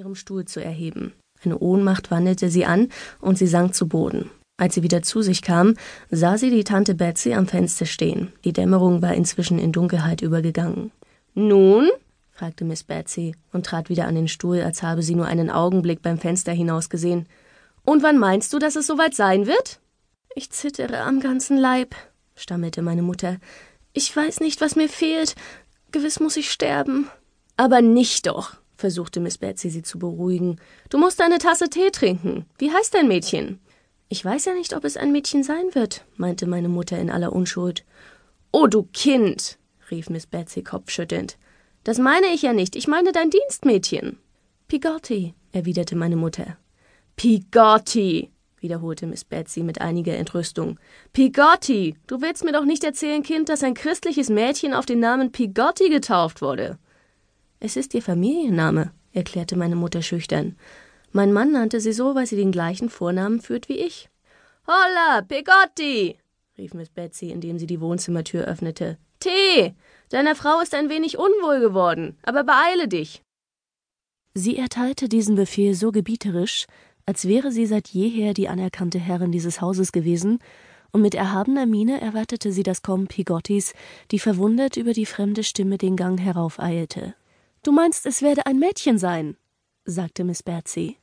ihrem Stuhl zu erheben. Eine Ohnmacht wandelte sie an und sie sank zu Boden. Als sie wieder zu sich kam, sah sie die Tante Betsy am Fenster stehen. Die Dämmerung war inzwischen in Dunkelheit übergegangen. Nun? fragte Miss Betsy und trat wieder an den Stuhl, als habe sie nur einen Augenblick beim Fenster hinaus gesehen. Und wann meinst du, dass es soweit sein wird? Ich zittere am ganzen Leib, stammelte meine Mutter. Ich weiß nicht, was mir fehlt. Gewiss muss ich sterben. Aber nicht doch, versuchte Miss Betsy sie zu beruhigen. Du musst eine Tasse Tee trinken. Wie heißt dein Mädchen? Ich weiß ja nicht, ob es ein Mädchen sein wird, meinte meine Mutter in aller Unschuld. Oh, du Kind, rief Miss Betsy kopfschüttelnd. Das meine ich ja nicht. Ich meine dein Dienstmädchen. Pigotti, erwiderte meine Mutter. Pigotti, wiederholte Miss Betsy mit einiger Entrüstung. Pigotti! Du willst mir doch nicht erzählen, Kind, dass ein christliches Mädchen auf den Namen Pigotti getauft wurde. Es ist ihr Familienname, erklärte meine Mutter schüchtern. Mein Mann nannte sie so, weil sie den gleichen Vornamen führt wie ich. Holla, Pigotti! rief Miss Betsy, indem sie die Wohnzimmertür öffnete. Tee! Deiner Frau ist ein wenig unwohl geworden, aber beeile dich. Sie erteilte diesen Befehl so gebieterisch, als wäre sie seit jeher die anerkannte Herrin dieses Hauses gewesen, und mit erhabener Miene erwartete sie das Kommen Pigottis, die verwundert über die fremde Stimme den Gang heraufeilte. Du meinst, es werde ein Mädchen sein, sagte Miss Betsy.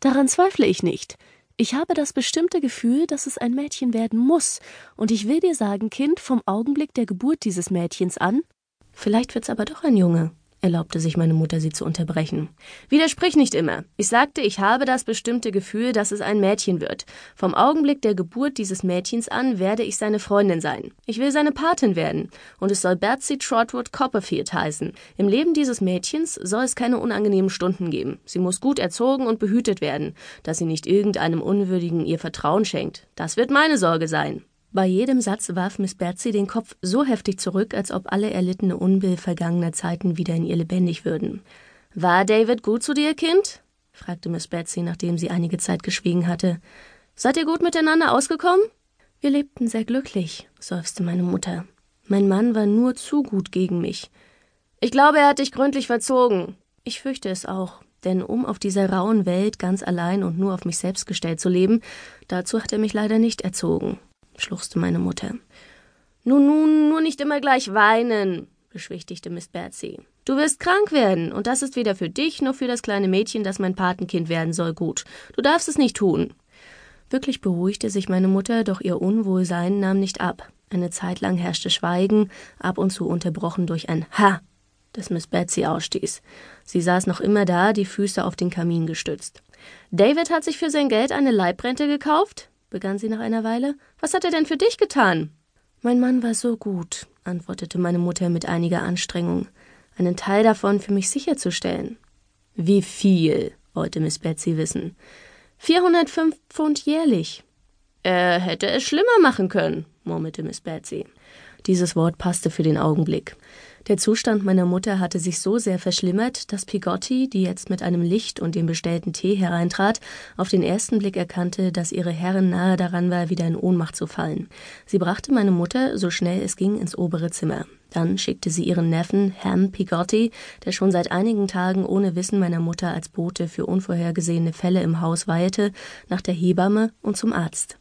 Daran zweifle ich nicht. Ich habe das bestimmte Gefühl, dass es ein Mädchen werden muss, und ich will dir sagen, Kind, vom Augenblick der Geburt dieses Mädchens an. Vielleicht wird's aber doch ein Junge, erlaubte sich meine Mutter, sie zu unterbrechen. Widersprich nicht immer. Ich sagte, ich habe das bestimmte Gefühl, dass es ein Mädchen wird. Vom Augenblick der Geburt dieses Mädchens an werde ich seine Freundin sein. Ich will seine Patin werden. Und es soll Betsy Trotwood Copperfield heißen. Im Leben dieses Mädchens soll es keine unangenehmen Stunden geben. Sie muss gut erzogen und behütet werden, dass sie nicht irgendeinem Unwürdigen ihr Vertrauen schenkt. Das wird meine Sorge sein. Bei jedem Satz warf Miss Betsy den Kopf so heftig zurück, als ob alle erlittene Unbill vergangener Zeiten wieder in ihr lebendig würden. War David gut zu dir, Kind? fragte Miss Betsy, nachdem sie einige Zeit geschwiegen hatte. Seid ihr gut miteinander ausgekommen? Wir lebten sehr glücklich, seufzte meine Mutter. Mein Mann war nur zu gut gegen mich. Ich glaube, er hat dich gründlich verzogen. Ich fürchte es auch, denn um auf dieser rauen Welt ganz allein und nur auf mich selbst gestellt zu leben, dazu hat er mich leider nicht erzogen schluchzte meine Mutter. Nun, nun, nur nicht immer gleich weinen, beschwichtigte Miss Betsy. Du wirst krank werden, und das ist weder für dich noch für das kleine Mädchen, das mein Patenkind werden soll, gut. Du darfst es nicht tun. Wirklich beruhigte sich meine Mutter, doch ihr Unwohlsein nahm nicht ab. Eine Zeit lang herrschte Schweigen, ab und zu unterbrochen durch ein Ha, das Miss Betsy ausstieß. Sie saß noch immer da, die Füße auf den Kamin gestützt. David hat sich für sein Geld eine Leibrente gekauft? Begann sie nach einer Weile. Was hat er denn für dich getan? Mein Mann war so gut, antwortete meine Mutter mit einiger Anstrengung, einen Teil davon für mich sicherzustellen. Wie viel? wollte Miss Betsy wissen. Vierhundertfünf Pfund jährlich. Er hätte es schlimmer machen können, murmelte Miss Betsy. Dieses Wort passte für den Augenblick. Der Zustand meiner Mutter hatte sich so sehr verschlimmert, dass Pigotti, die jetzt mit einem Licht und dem bestellten Tee hereintrat, auf den ersten Blick erkannte, dass ihre Herrin nahe daran war, wieder in Ohnmacht zu fallen. Sie brachte meine Mutter, so schnell es ging, ins obere Zimmer. Dann schickte sie ihren Neffen, Ham Pigotti, der schon seit einigen Tagen ohne Wissen meiner Mutter als Bote für unvorhergesehene Fälle im Haus weilte, nach der Hebamme und zum Arzt.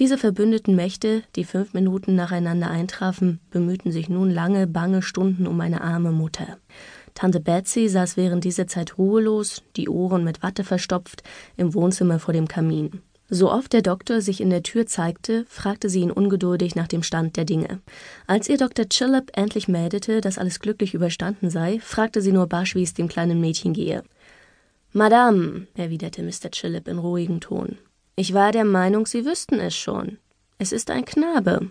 Diese verbündeten Mächte, die fünf Minuten nacheinander eintrafen, bemühten sich nun lange, bange Stunden um meine arme Mutter. Tante Betsy saß während dieser Zeit ruhelos, die Ohren mit Watte verstopft, im Wohnzimmer vor dem Kamin. So oft der Doktor sich in der Tür zeigte, fragte sie ihn ungeduldig nach dem Stand der Dinge. Als ihr Dr. Chillip endlich meldete, dass alles glücklich überstanden sei, fragte sie nur barsch, wie es dem kleinen Mädchen gehe. Madame, erwiderte Mr. Chillip in ruhigem Ton, ich war der Meinung, Sie wüssten es schon. Es ist ein Knabe.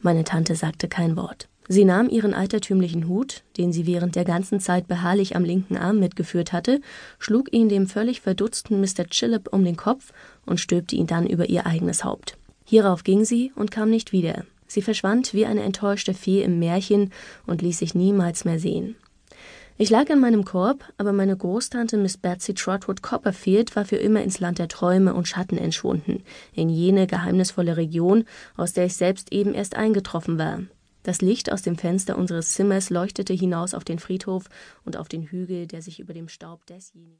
Meine Tante sagte kein Wort. Sie nahm ihren altertümlichen Hut, den sie während der ganzen Zeit beharrlich am linken Arm mitgeführt hatte, schlug ihn dem völlig verdutzten Mr. Chillip um den Kopf und stülpte ihn dann über ihr eigenes Haupt. Hierauf ging sie und kam nicht wieder. Sie verschwand wie eine enttäuschte Fee im Märchen und ließ sich niemals mehr sehen. Ich lag in meinem Korb, aber meine Großtante Miss Betsy Trotwood Copperfield war für immer ins Land der Träume und Schatten entschwunden, in jene geheimnisvolle Region, aus der ich selbst eben erst eingetroffen war. Das Licht aus dem Fenster unseres Zimmers leuchtete hinaus auf den Friedhof und auf den Hügel, der sich über dem Staub desjenigen